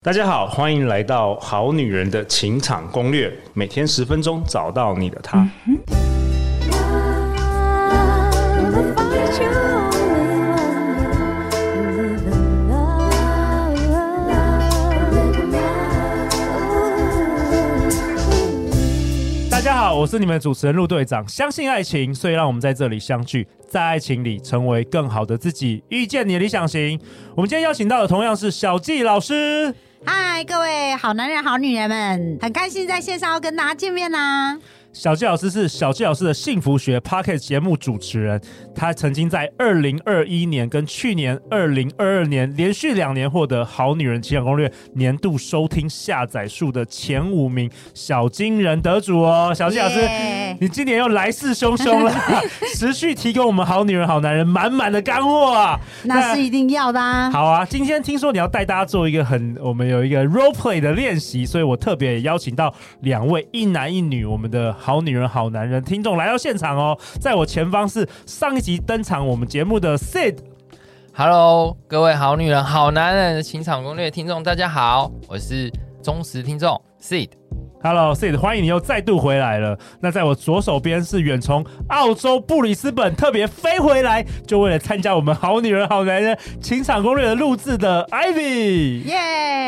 大家好，欢迎来到《好女人的情场攻略》，每天十分钟，找到你的他。大家好，我是你们主持人陆队长。相信爱情，所以让我们在这里相聚，在爱情里成为更好的自己，遇见你的理想型。我们今天邀请到的同样是小纪老师。嗨，各位好男人、好女人们，很开心在线上要跟大家见面啦！小纪老师是小纪老师的幸福学 Pocket 节目主持人，他曾经在二零二一年跟去年二零二二年连续两年获得《好女人情感攻略》年度收听下载数的前五名小金人得主哦。小纪老师.你今年又来势汹汹了，持续提供我们好女人、好男人满满的干货啊！那是一定要的啊！好啊，今天听说你要带大家做一个很，我们有一个 role play 的练习，所以我特别邀请到两位一男一女，我们的。好女人，好男人，听众来到现场哦，在我前方是上一集登场我们节目的 Sid，Hello，各位好女人，好男人的情场攻略听众，大家好，我是忠实听众 Sid。Hello，Sid，欢迎你又再度回来了。那在我左手边是远从澳洲布里斯本特别飞回来，就为了参加我们好女人好男人情场攻略的录制的 Ivy。耶、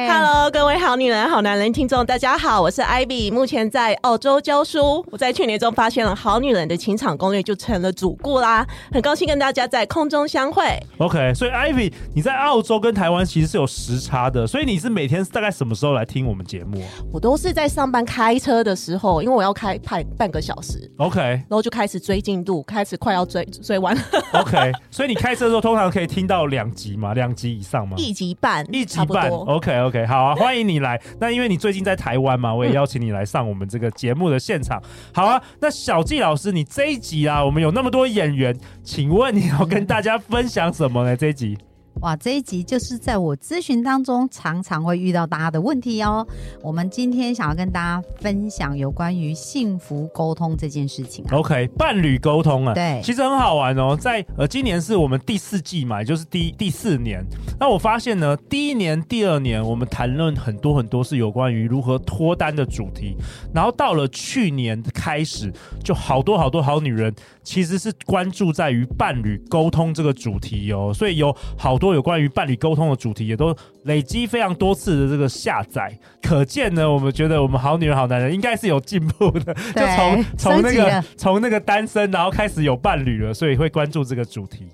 yeah!！Hello，各位好女人好男人听众，大家好，我是 Ivy，目前在澳洲教书。我在去年中发现了好女人的情场攻略，就成了主顾啦。很高兴跟大家在空中相会。OK，所以 Ivy，你在澳洲跟台湾其实是有时差的，所以你是每天大概什么时候来听我们节目？我都是在上班。开车的时候，因为我要开半半个小时，OK，然后就开始追进度，开始快要追追完，OK。所以你开车的时候通常可以听到两集嘛，两集以上吗？一集半，一集半，OK OK。好啊，欢迎你来。那因为你最近在台湾嘛，我也邀请你来上我们这个节目的现场。好啊，那小纪老师，你这一集啊，我们有那么多演员，请问你要跟大家分享什么呢？这一集？哇，这一集就是在我咨询当中常常会遇到大家的问题哦。我们今天想要跟大家分享有关于幸福沟通这件事情啊。OK，伴侣沟通啊，对，其实很好玩哦。在呃，今年是我们第四季嘛，也就是第第四年。那我发现呢，第一年、第二年我们谈论很多很多是有关于如何脱单的主题，然后到了去年开始，就好多好多好女人其实是关注在于伴侣沟通这个主题哦，所以有好多。有关于伴侣沟通的主题，也都累积非常多次的这个下载，可见呢，我们觉得我们好女人好男人应该是有进步的，就从从那个从那个单身，然后开始有伴侣了，所以会关注这个主题。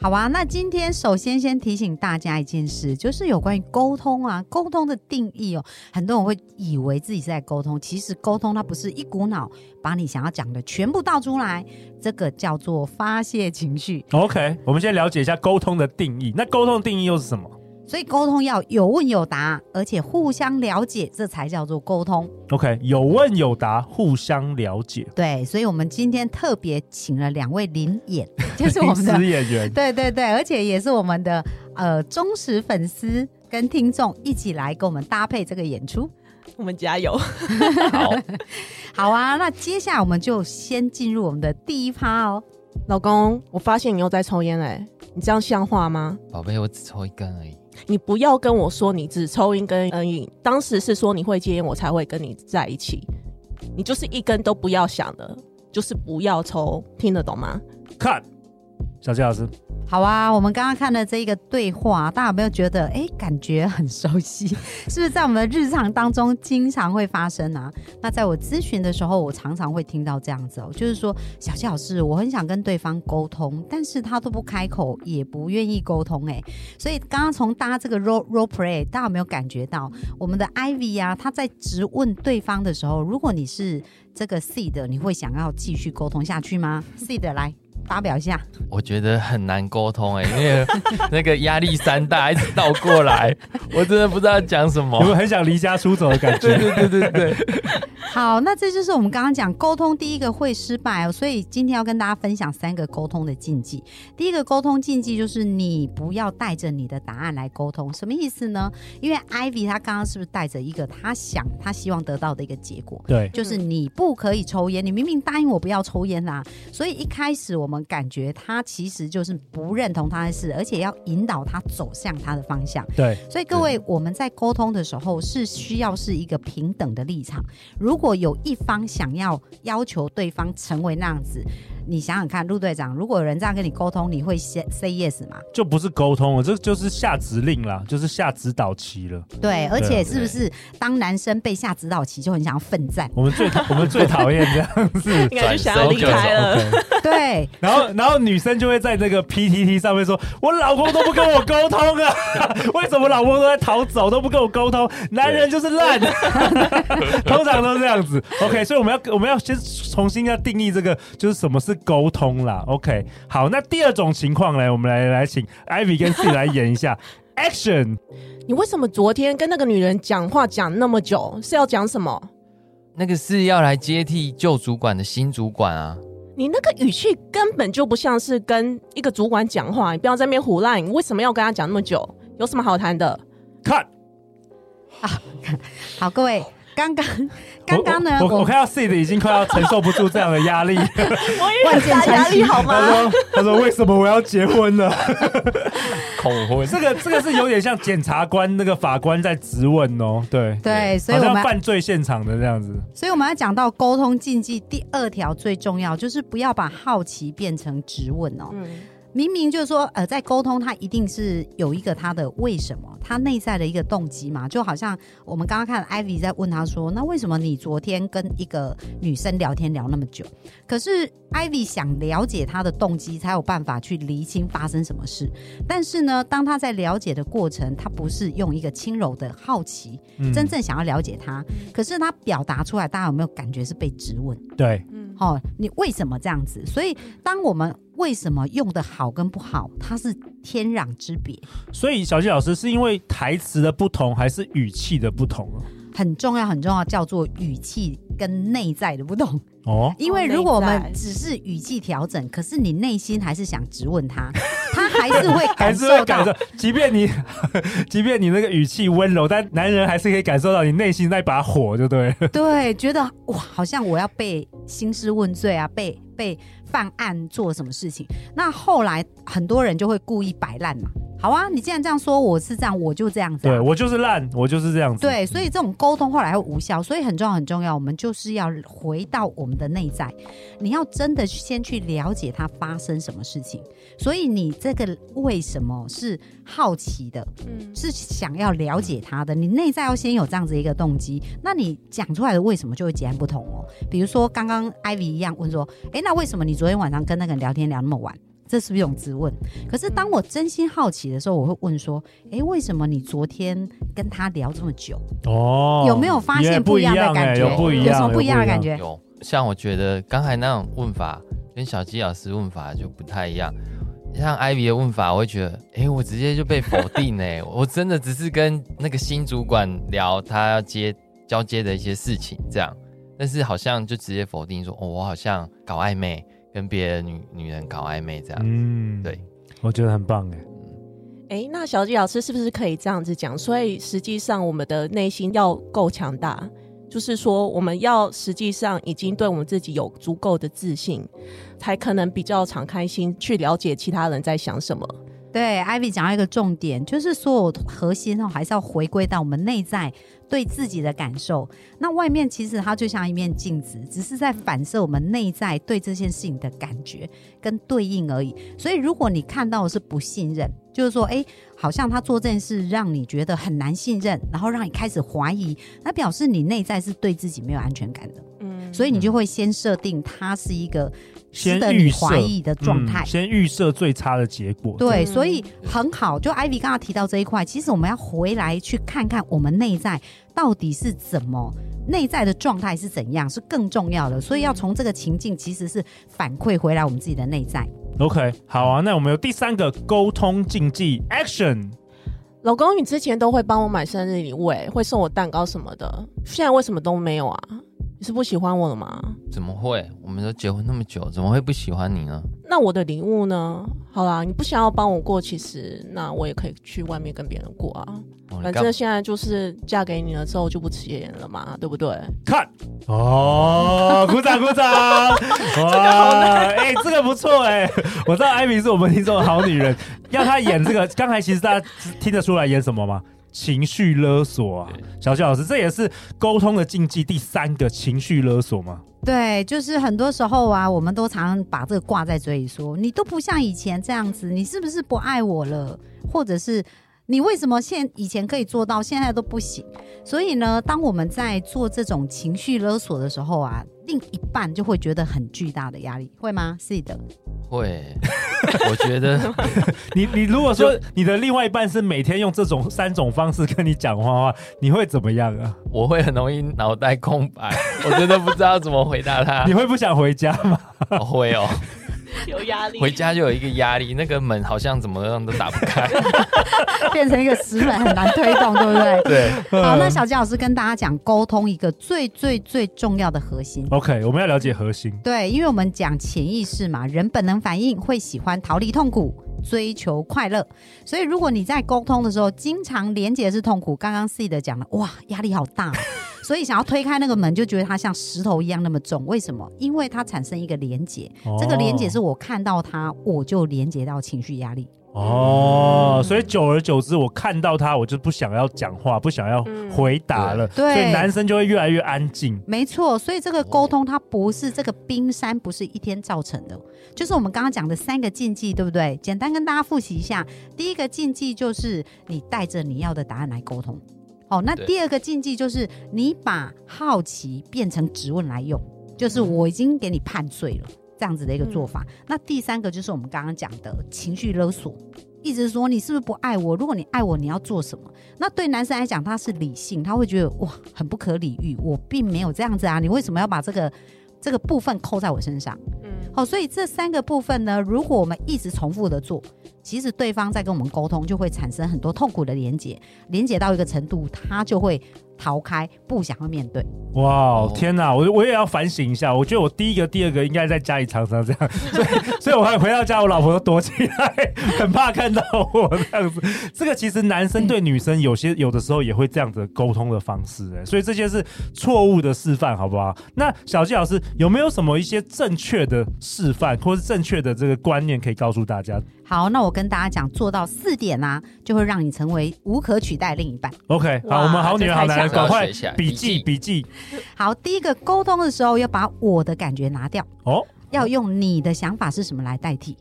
好啊，那今天首先先提醒大家一件事，就是有关于沟通啊，沟通的定义哦，很多人会以为自己是在沟通，其实沟通它不是一股脑把你想要讲的全部倒出来，这个叫做发泄情绪。OK，我们先了解一下沟通的定义，那沟通的定义又是什么？所以沟通要有问有答，而且互相了解，这才叫做沟通。OK，有问有答，互相了解。对，所以我们今天特别请了两位临演，就是我们的演员。对对对，而且也是我们的呃忠实粉丝跟听众一起来跟我们搭配这个演出。我们加油！好，好啊。那接下来我们就先进入我们的第一趴哦。老公，我发现你又在抽烟嘞，你这样像话吗？宝贝，我只抽一根而已。你不要跟我说你只抽一根而已，当时是说你会戒烟，我才会跟你在一起。你就是一根都不要想的，就是不要抽，听得懂吗？看，小谢老师。好啊，我们刚刚看的这一个对话，大家有没有觉得哎，感觉很熟悉？是不是在我们的日常当中经常会发生啊？那在我咨询的时候，我常常会听到这样子哦，就是说，小七老师，我很想跟对方沟通，但是他都不开口，也不愿意沟通，哎，所以刚刚从搭这个 role role play，大家有没有感觉到我们的 Ivy 啊，他在质问对方的时候，如果你是这个 Sid，你会想要继续沟通下去吗？Sid 来。发表一下，我觉得很难沟通哎、欸，因为 那个压力山大，一直倒过来，我真的不知道讲什么。有没有很想离家出走的感觉？对对对对对。好，那这就是我们刚刚讲沟通第一个会失败哦，所以今天要跟大家分享三个沟通的禁忌。第一个沟通禁忌就是你不要带着你的答案来沟通，什么意思呢？因为 Ivy 他刚刚是不是带着一个他想他希望得到的一个结果？对，就是你不可以抽烟，你明明答应我不要抽烟啦，所以一开始我们感觉他其实就是不认同他的事，而且要引导他走向他的方向。对，所以各位我们在沟通的时候是需要是一个平等的立场，如果有一方想要要求对方成为那样子。你想想看，陆队长，如果有人这样跟你沟通，你会先 say yes 吗？就不是沟通了，这就是下指令啦，就是下指导棋了。对，而且是不是当男生被下指导棋就很想要奋战？我们最我们最讨厌这样子，应该就想要离开了。Okay、对，然后然后女生就会在那个 PTT 上面说：“我老公都不跟我沟通啊，为什么老公都在逃走，都不跟我沟通？男人就是烂，通常都是这样子。”OK，所以我们要我们要先重新要定义这个，就是什么是。沟通啦，OK，好，那第二种情况呢，我们来来请 Ivy 跟 C 来演一下 Action。你为什么昨天跟那个女人讲话讲那么久？是要讲什么？那个是要来接替旧主管的新主管啊！你那个语气根本就不像是跟一个主管讲话，你不要在那边胡乱。你为什么要跟他讲那么久？有什么好谈的？看，啊，好，各位。刚刚，刚刚呢？我我，我看到 Sid 已经快要承受不住这样的压力，我也很压力好吗？他说：“他说为什么我要结婚了？恐婚？这个这个是有点像检察官那个法官在质问哦。对对，所以我们犯罪现场的这样子。所以我们要讲到沟通禁忌第二条最重要，就是不要把好奇变成质问哦。嗯。明明就是说，呃，在沟通，他一定是有一个他的为什么，他内在的一个动机嘛。就好像我们刚刚看 Ivy 在问他说，那为什么你昨天跟一个女生聊天聊那么久？可是 Ivy 想了解他的动机，才有办法去厘清发生什么事。但是呢，当他在了解的过程，他不是用一个轻柔的好奇，嗯、真正想要了解他。可是他表达出来，大家有没有感觉是被质问？对，嗯，好、哦，你为什么这样子？所以当我们为什么用的好跟不好，它是天壤之别。所以小溪老师是因为台词的不同，还是语气的不同？很重要，很重要，叫做语气跟内在的不同哦。因为如果我们只是语气调整，可是你内心还是想质问他，他 还是会感受到，还是会感受。即便你，即便你那个语气温柔，但男人还是可以感受到你内心那把火，就对。对，觉得哇，好像我要被兴师问罪啊，被被。犯案做什么事情？那后来很多人就会故意摆烂嘛。好啊，你既然这样说，我是这样，我就这样子。对，我就是烂，我就是这样子。对，所以这种沟通后来会无效。所以很重要，很重要。我们就是要回到我们的内在，你要真的先去了解它发生什么事情。所以你这个为什么是好奇的？嗯，是想要了解他的。你内在要先有这样子一个动机，那你讲出来的为什么就会截然不同哦。比如说刚刚 Ivy 一样问说，哎，那为什么你昨天晚上跟那个人聊天聊那么晚？这是不是一种质问？可是当我真心好奇的时候，我会问说：“哎，为什么你昨天跟他聊这么久？哦，有没有发现不一样的感觉？有不一样，有什么不一样的感觉？有，像我觉得刚才那种问法跟小鸡老师问法就不太一样。像 Ivy 的问法，我会觉得，哎，我直接就被否定哎，我真的只是跟那个新主管聊他要接交接的一些事情这样，但是好像就直接否定说，哦，我好像搞暧昧。”跟别的女女人搞暧昧这样，嗯，对，我觉得很棒哎。哎、欸，那小纪老师是不是可以这样子讲？所以实际上我们的内心要够强大，就是说我们要实际上已经对我们自己有足够的自信，才可能比较敞开心去了解其他人在想什么。对，Ivy 讲到一个重点，就是所有核心哦，还是要回归到我们内在。对自己的感受，那外面其实它就像一面镜子，只是在反射我们内在对这件事情的感觉跟对应而已。所以，如果你看到的是不信任，就是说，哎，好像他做这件事让你觉得很难信任，然后让你开始怀疑，那表示你内在是对自己没有安全感的。嗯，所以你就会先设定他是一个。先预设怀疑的状态，嗯，先预设最差的结果。对，所以很好。就 Ivy 刚刚提到这一块，其实我们要回来去看看我们内在到底是怎么，内在的状态是怎样，是更重要的。所以要从这个情境，其实是反馈回来我们自己的内在。OK，好啊，那我们有第三个沟通禁忌，Action。老公，你之前都会帮我买生日礼物，会送我蛋糕什么的，现在为什么都没有啊？你是不喜欢我了吗？怎么会？我们都结婚那么久，怎么会不喜欢你呢？那我的礼物呢？好啦，你不想要帮我过，其实那我也可以去外面跟别人过啊。哦、反正现在就是嫁给你了之后就不吃盐了嘛，对不对？看哦，鼓掌鼓掌！哇，哎、欸，这个不错哎、欸，我知道艾米是我们听众的好女人，要她演这个，刚才其实大家听得出来演什么吗？情绪勒索啊，小谢老师，这也是沟通的禁忌第三个情绪勒索吗？对，就是很多时候啊，我们都常常把这个挂在嘴里说，你都不像以前这样子，你是不是不爱我了？或者是你为什么现以前可以做到，现在都不行？所以呢，当我们在做这种情绪勒索的时候啊，另一半就会觉得很巨大的压力，会吗？是的。会，我觉得 你你如果说你的另外一半是每天用这种三种方式跟你讲话的话，你会怎么样啊？我会很容易脑袋空白，我真的不知道怎么回答他。你会不想回家吗？我会哦。有压力，回家就有一个压力，那个门好像怎么样都打不开，变成一个石门，很难推动，对不对？对。好，那小杰老师跟大家讲沟通一个最最最重要的核心。OK，我们要了解核心。对，因为我们讲潜意识嘛，人本能反应会喜欢逃离痛苦，追求快乐。所以如果你在沟通的时候，经常连接是痛苦，刚刚 C 的讲了，哇，压力好大。所以想要推开那个门，就觉得它像石头一样那么重。为什么？因为它产生一个连结，哦、这个连结是我看到它，我就连结到情绪压力。哦，所以久而久之，我看到他，我就不想要讲话，不想要回答了。对，所以男生就会越来越安静。没错，所以这个沟通它不是这个冰山，不是一天造成的，就是我们刚刚讲的三个禁忌，对不对？简单跟大家复习一下，第一个禁忌就是你带着你要的答案来沟通。哦，那第二个禁忌就是你把好奇变成质问来用，就是我已经给你判罪了这样子的一个做法。嗯、那第三个就是我们刚刚讲的情绪勒索，一直说你是不是不爱我？如果你爱我，你要做什么？那对男生来讲，他是理性，他会觉得哇，很不可理喻，我并没有这样子啊，你为什么要把这个这个部分扣在我身上？哦，所以这三个部分呢，如果我们一直重复的做。其实对方在跟我们沟通，就会产生很多痛苦的连接，连接到一个程度，他就会逃开，不想要面对。哇，天哪！我我也要反省一下。我觉得我第一个、第二个应该在家里常常这样，所以所以我还回到家，我老婆都躲起来，很怕看到我这样子。这个其实男生对女生有些有的时候也会这样子沟通的方式，哎，所以这些是错误的示范，好不好？那小纪老师有没有什么一些正确的示范，或是正确的这个观念可以告诉大家？好，那我跟大家讲，做到四点啊，就会让你成为无可取代另一半。OK，好，我们好女人好男人，赶快笔记笔记。好，第一个沟通的时候要把我的感觉拿掉哦，要用你的想法是什么来代替。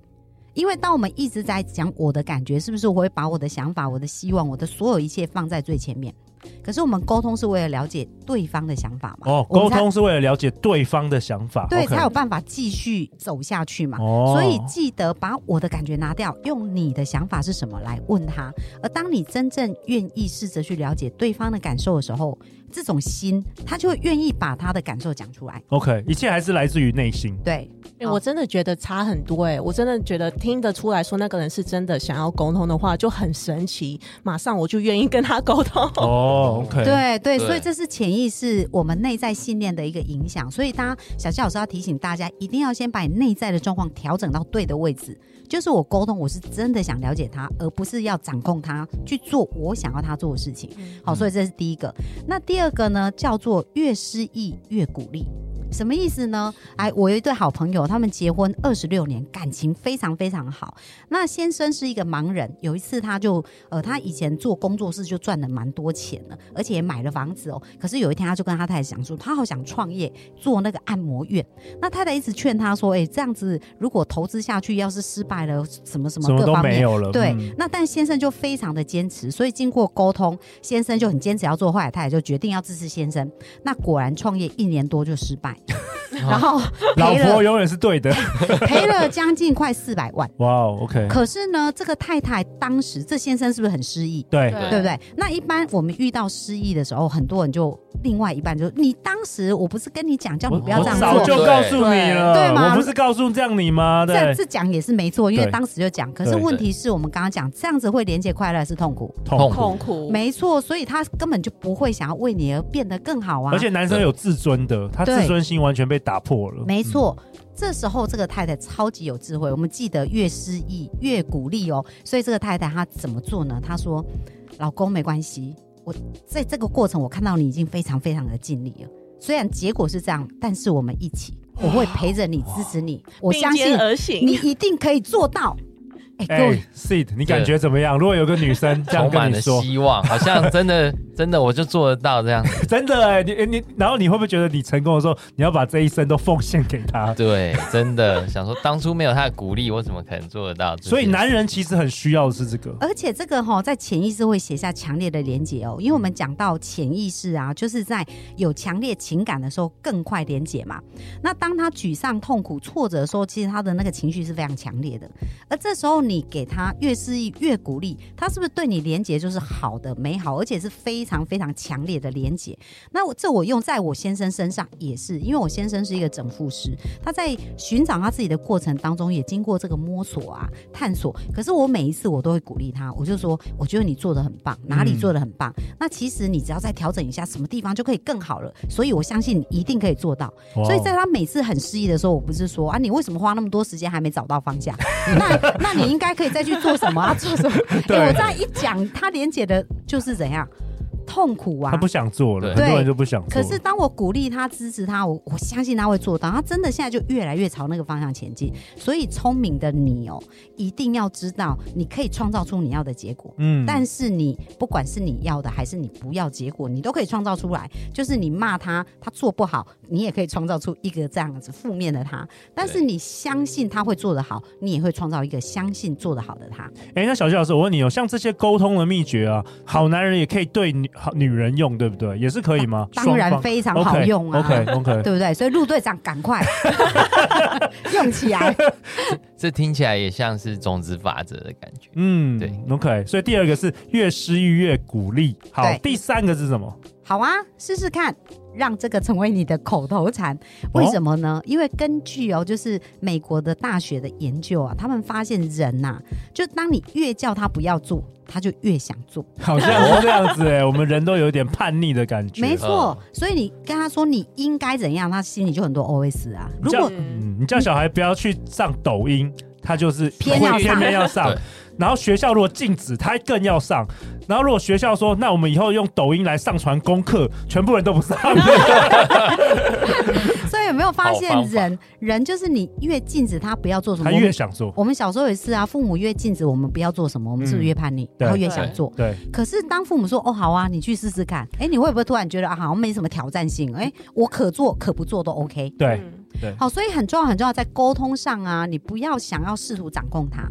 因为当我们一直在讲我的感觉，是不是我会把我的想法、我的希望、我的所有一切放在最前面？可是我们沟通是为了了解对方的想法嘛？哦，沟通是为了了解对方的想法，对，才有办法继续走下去嘛。哦，所以记得把我的感觉拿掉，用你的想法是什么来问他。而当你真正愿意试着去了解对方的感受的时候，这种心他就会愿意把他的感受讲出来。OK，一切还是来自于内心。对。哎、欸，我真的觉得差很多哎、欸！我真的觉得听得出来说那个人是真的想要沟通的话，就很神奇，马上我就愿意跟他沟通。哦，OK，对对，所以这是潜意识我们内在信念的一个影响。所以，大家小谢老师要提醒大家，一定要先把你内在的状况调整到对的位置。就是我沟通，我是真的想了解他，而不是要掌控他去做我想要他做的事情。好，所以这是第一个。那第第二个呢，叫做越失意越鼓励。什么意思呢？哎，我有一对好朋友，他们结婚二十六年，感情非常非常好。那先生是一个盲人，有一次他就呃，他以前做工作室就赚了蛮多钱了，而且也买了房子哦。可是有一天他就跟他太太讲说，他好想创业做那个按摩院。那太太一直劝他说，哎，这样子如果投资下去，要是失败了，什么什么各方面，没有了。对，嗯、那但先生就非常的坚持，所以经过沟通，先生就很坚持要做，后来太太就决定要支持先生。那果然创业一年多就失败。然后老赔了婆永远是对的。赔了将近快四百万。哇哦，OK，可是呢，这个太太当时这先生是不是很失意？对对对不对？那一般我们遇到失意的时候，很多人就另外一半就你当时我不是跟你讲叫你不要这样我早做，就告诉你了，对吗我不是告诉这样你吗？这对，这讲也是没错，因为当时就讲。可是问题是我们刚刚讲这样子会连接快乐还是痛苦？痛苦。痛苦，没错，所以他根本就不会想要为你而变得更好啊。而且男生有自尊的，他自尊心完全被打破了。没错，这时候这个太太超级有智慧。我们记得越失意越鼓励哦。所以这个太太她怎么做呢？她说：“老公没关系，我在这个过程我看到你已经非常非常的尽力了。虽然结果是这样，但是我们一起，我会陪着你，支持你。我相信你一定可以做到。”哎，各位哎，Sid，你感觉怎么样？如果有个女生这样充满了跟你说，希望，好像真的真的我就做得到这样。真的哎，你你，然后你会不会觉得你成功的时候，你要把这一生都奉献给他？对，真的想说当初没有他的鼓励，我怎么可能做得到？所以男人其实很需要的是这个。而且这个哈、哦，在潜意识会写下强烈的连结哦，因为我们讲到潜意识啊，就是在有强烈情感的时候更快连结嘛。那当他沮丧、痛苦、挫折的时候，其实他的那个情绪是非常强烈的。而这时候你给他越示意、越鼓励，他是不是对你连结就是好的、美好，而且是非常非常强烈的连结？那我这我用在我先生身上也是，因为我先生是一个整复师，他在寻找他自己的过程当中，也经过这个摸索啊、探索。可是我每一次我都会鼓励他，我就说，我觉得你做的很棒，哪里做的很棒？嗯、那其实你只要再调整一下，什么地方就可以更好了。所以我相信你一定可以做到。哇所以在他每次很失意的时候，我不是说啊，你为什么花那么多时间还没找到方向？那那你应该可以再去做什么啊？做什么？对欸、我这样一讲，他连结的就是怎样？痛苦啊！他不想做了，很多人就不想做。可是当我鼓励他、支持他，我我相信他会做到。他真的现在就越来越朝那个方向前进。所以聪明的你哦，一定要知道，你可以创造出你要的结果。嗯，但是你不管是你要的还是你不要结果，你都可以创造出来。就是你骂他，他做不好，你也可以创造出一个这样子负面的他。但是你相信他会做得好，你也会创造一个相信做得好的他。哎、欸，那小徐老师，我问你哦，像这些沟通的秘诀啊，好男人也可以对女好女人用，对不对？也是可以吗？当然非常好用啊 OK OK，, okay 对不对？所以陆队长赶快 用起来。这听起来也像是种子法则的感觉。嗯，对，OK。所以第二个是越失欲越鼓励。好，第三个是什么？好啊，试试看，让这个成为你的口头禅。为什么呢？哦、因为根据哦，就是美国的大学的研究啊，他们发现人呐、啊，就当你越叫他不要做，他就越想做。好像是这样子哎，我们人都有点叛逆的感觉。没错，所以你跟他说你应该怎样，他心里就很多 OS 啊。如果嗯，你叫小孩不要去上抖音，他就是偏要偏偏要上。然后学校如果禁止，他更要上。然后如果学校说，那我们以后用抖音来上传功课，全部人都不上。所以有没有发现人，人人就是你越禁止他不要做什么，他越想做。我们小时候也是啊，父母越禁止我们不要做什么，我们是不是越叛逆，嗯、然后越想做？对。可是当父母说哦好啊，你去试试看，哎，你会不会突然觉得啊好像没什么挑战性？哎，我可做可不做都 OK。对对。好，所以很重要很重要，在沟通上啊，你不要想要试图掌控他。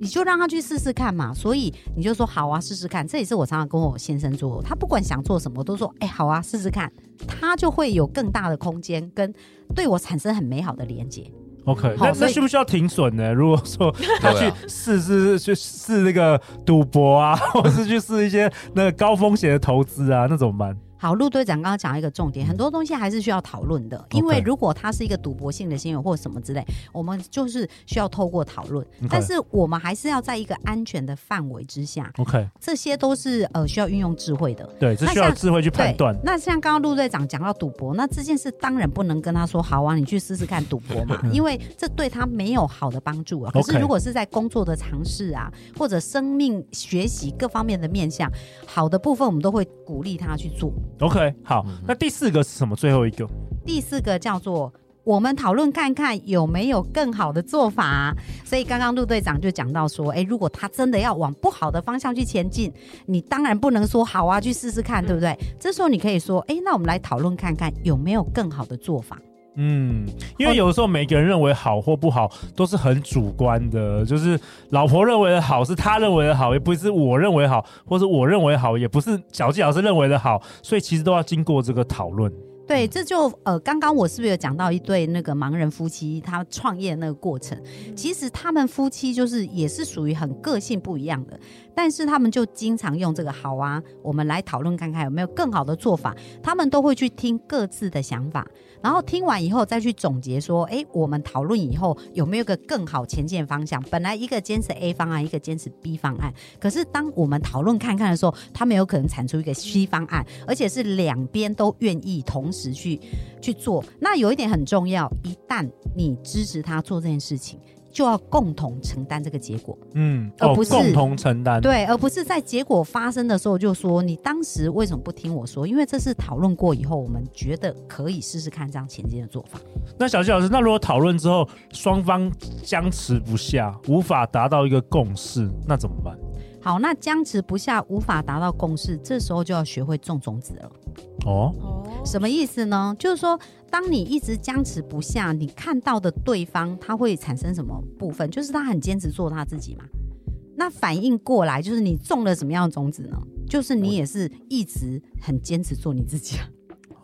你就让他去试试看嘛，所以你就说好啊，试试看。这也是我常常跟我先生做，他不管想做什么，都说哎、欸、好啊，试试看，他就会有更大的空间跟对我产生很美好的连接。OK，那那需不需要停损呢？如果说他去试试去试那个赌博啊，或是去试一些那个高风险的投资啊，那怎么办？好，陆队长刚刚讲一个重点，很多东西还是需要讨论的，因为如果它是一个赌博性的行为或者什么之类，我们就是需要透过讨论。但是我们还是要在一个安全的范围之下。OK，这些都是呃需要运用智慧的。对，这需要智慧去判断。那像刚刚陆队长讲到赌博，那这件事当然不能跟他说好啊，你去试试看赌博嘛，因为这对他没有好的帮助啊。可是如果是在工作的尝试啊，或者生命学习各方面的面向，好的部分我们都会鼓励他去做。OK，好，那第四个是什么？最后一个，第四个叫做我们讨论看看有没有更好的做法。所以刚刚陆队长就讲到说，哎，如果他真的要往不好的方向去前进，你当然不能说好啊，去试试看，对不对？这时候你可以说，哎，那我们来讨论看看有没有更好的做法。嗯，因为有的时候每个人认为好或不好都是很主观的，就是老婆认为的好是他认为的好，也不是我认为好，或是我认为好，也不是小鸡老师认为的好，所以其实都要经过这个讨论。对，这就呃，刚刚我是不是有讲到一对那个盲人夫妻，他创业的那个过程？其实他们夫妻就是也是属于很个性不一样的，但是他们就经常用这个好啊，我们来讨论看看有没有更好的做法。他们都会去听各自的想法，然后听完以后再去总结说，哎，我们讨论以后有没有个更好前进的方向？本来一个坚持 A 方案，一个坚持 B 方案，可是当我们讨论看看的时候，他们有可能产出一个 C 方案，而且是两边都愿意同时去去做。那有一点很重要，一旦你支持他做这件事情。就要共同承担这个结果，嗯，而不是、哦、共同承担，对，而不是在结果发生的时候就说你当时为什么不听我说？因为这是讨论过以后，我们觉得可以试试看这样前进的做法。那小纪老师，那如果讨论之后双方僵持不下，无法达到一个共识，那怎么办？好，那僵持不下，无法达到共识，这时候就要学会种种子了。哦，什么意思呢？就是说，当你一直僵持不下，你看到的对方他会产生什么部分？就是他很坚持做他自己嘛。那反应过来，就是你种了什么样的种子呢？就是你也是一直很坚持做你自己啊。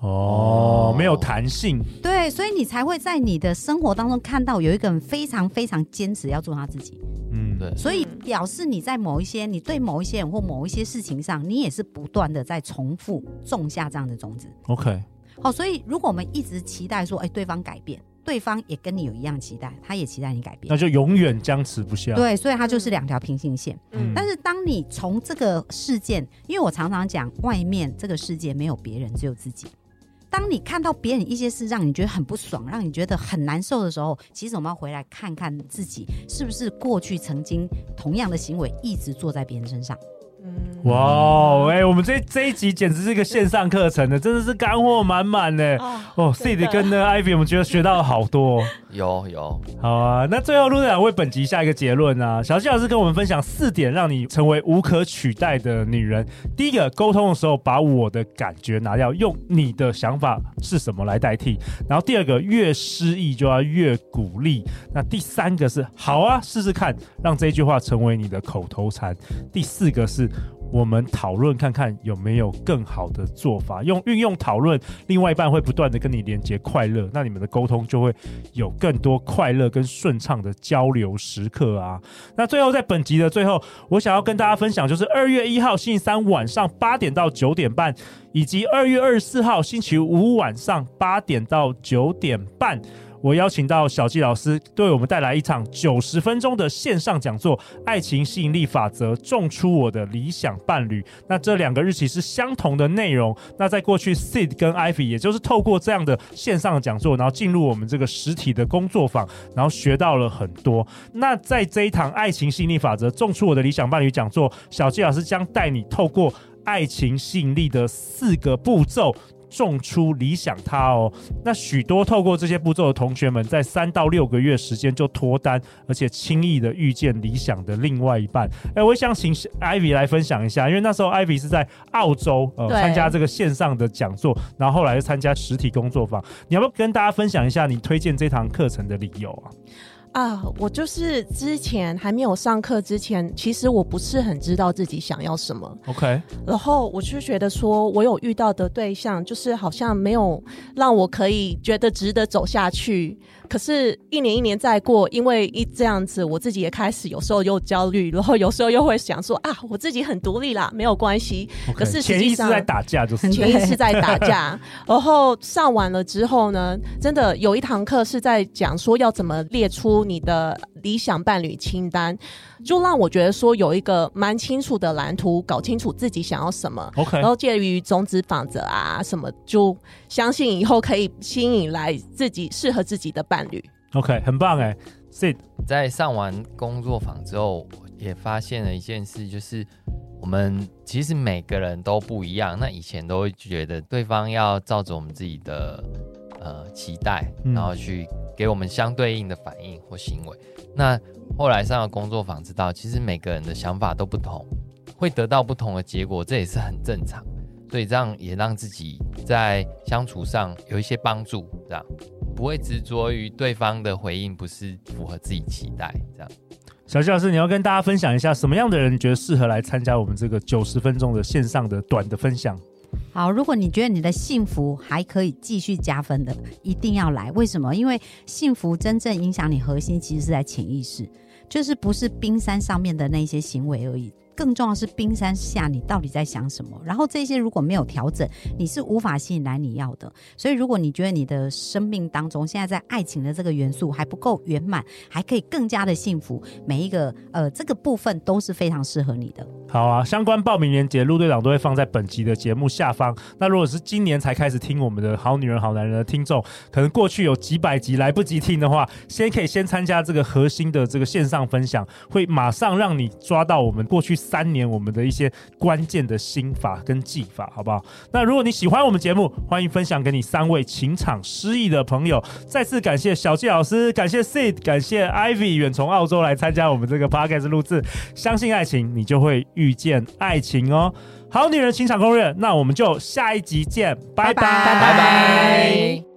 哦，没有弹性。对，所以你才会在你的生活当中看到有一个人非常非常坚持要做他自己。嗯，对。所以表示你在某一些你对某一些人或某一些事情上，你也是不断的在重复种下这样的种子。OK。好，所以如果我们一直期待说，哎，对方改变，对方也跟你有一样期待，他也期待你改变，那就永远僵持不下。对，所以它就是两条平行线。嗯。但是当你从这个事件，因为我常常讲，外面这个世界没有别人，只有自己。当你看到别人一些事让你觉得很不爽，让你觉得很难受的时候，其实我们要回来看看自己是不是过去曾经同样的行为一直做在别人身上。哇，哎，我们这这一集简直是一个线上课程的，真的是干货满满呢。哦，Sid 跟呢 Ivy，我们觉得学到了好多。有有，好啊。那最后陆队长为本集下一个结论啊，小纪老师跟我们分享四点让你成为无可取代的女人。第一个，沟通的时候把我的感觉拿掉，用你的想法是什么来代替。然后第二个，越失意就要越鼓励。那第三个是好啊，试试看，让这句话成为你的口头禅。第四个是。我们讨论看看有没有更好的做法，用运用讨论，另外一半会不断的跟你连接快乐，那你们的沟通就会有更多快乐跟顺畅的交流时刻啊。那最后在本集的最后，我想要跟大家分享，就是二月一号星期三晚上八点到九点半，以及二月二十四号星期五晚上八点到九点半。我邀请到小纪老师，对我们带来一场九十分钟的线上讲座《爱情吸引力法则》，种出我的理想伴侣。那这两个日期是相同的内容。那在过去，Sid 跟 Ivy 也就是透过这样的线上讲座，然后进入我们这个实体的工作坊，然后学到了很多。那在这一堂《爱情吸引力法则》种出我的理想伴侣讲座，小纪老师将带你透过爱情吸引力的四个步骤。种出理想他哦，那许多透过这些步骤的同学们，在三到六个月时间就脱单，而且轻易的遇见理想的另外一半。哎，我想请 Ivy 来分享一下，因为那时候 Ivy 是在澳洲呃参加这个线上的讲座，然后后来又参加实体工作坊。你要不要跟大家分享一下你推荐这堂课程的理由啊？啊，我就是之前还没有上课之前，其实我不是很知道自己想要什么。OK，然后我就觉得说，我有遇到的对象，就是好像没有让我可以觉得值得走下去。可是，一年一年再过，因为一这样子，我自己也开始有时候又焦虑，然后有时候又会想说啊，我自己很独立啦，没有关系。Okay, 可是实际上，潜意识在打架，就是潜意识在打架。然后上完了之后呢，真的有一堂课是在讲说要怎么列出你的理想伴侣清单，就让我觉得说有一个蛮清楚的蓝图，搞清楚自己想要什么。OK，然后介于种子法则啊什么，就相信以后可以吸引来自己适合自己的伴侣。OK，很棒哎。Sid 在上完工作坊之后，也发现了一件事，就是我们其实每个人都不一样。那以前都会觉得对方要照着我们自己的呃期待，然后去。给我们相对应的反应或行为。那后来上了工作坊，知道其实每个人的想法都不同，会得到不同的结果，这也是很正常。所以这样也让自己在相处上有一些帮助，这样不会执着于对方的回应不是符合自己期待。这样，小纪老师，你要跟大家分享一下什么样的人觉得适合来参加我们这个九十分钟的线上的短的分享？好，如果你觉得你的幸福还可以继续加分的，一定要来。为什么？因为幸福真正影响你核心，其实是在潜意识，就是不是冰山上面的那些行为而已。更重要是冰山下你到底在想什么？然后这些如果没有调整，你是无法吸引来你要的。所以如果你觉得你的生命当中现在在爱情的这个元素还不够圆满，还可以更加的幸福，每一个呃这个部分都是非常适合你的。好啊，相关报名链接陆队长都会放在本集的节目下方。那如果是今年才开始听我们的好女人好男人的听众，可能过去有几百集来不及听的话，先可以先参加这个核心的这个线上分享，会马上让你抓到我们过去。三年我们的一些关键的心法跟技法，好不好？那如果你喜欢我们节目，欢迎分享给你三位情场失意的朋友。再次感谢小纪老师，感谢 Sid，感谢 Ivy 远从澳洲来参加我们这个 Podcast 录制。相信爱情，你就会遇见爱情哦。好女人情场攻略，那我们就下一集见，拜拜拜拜。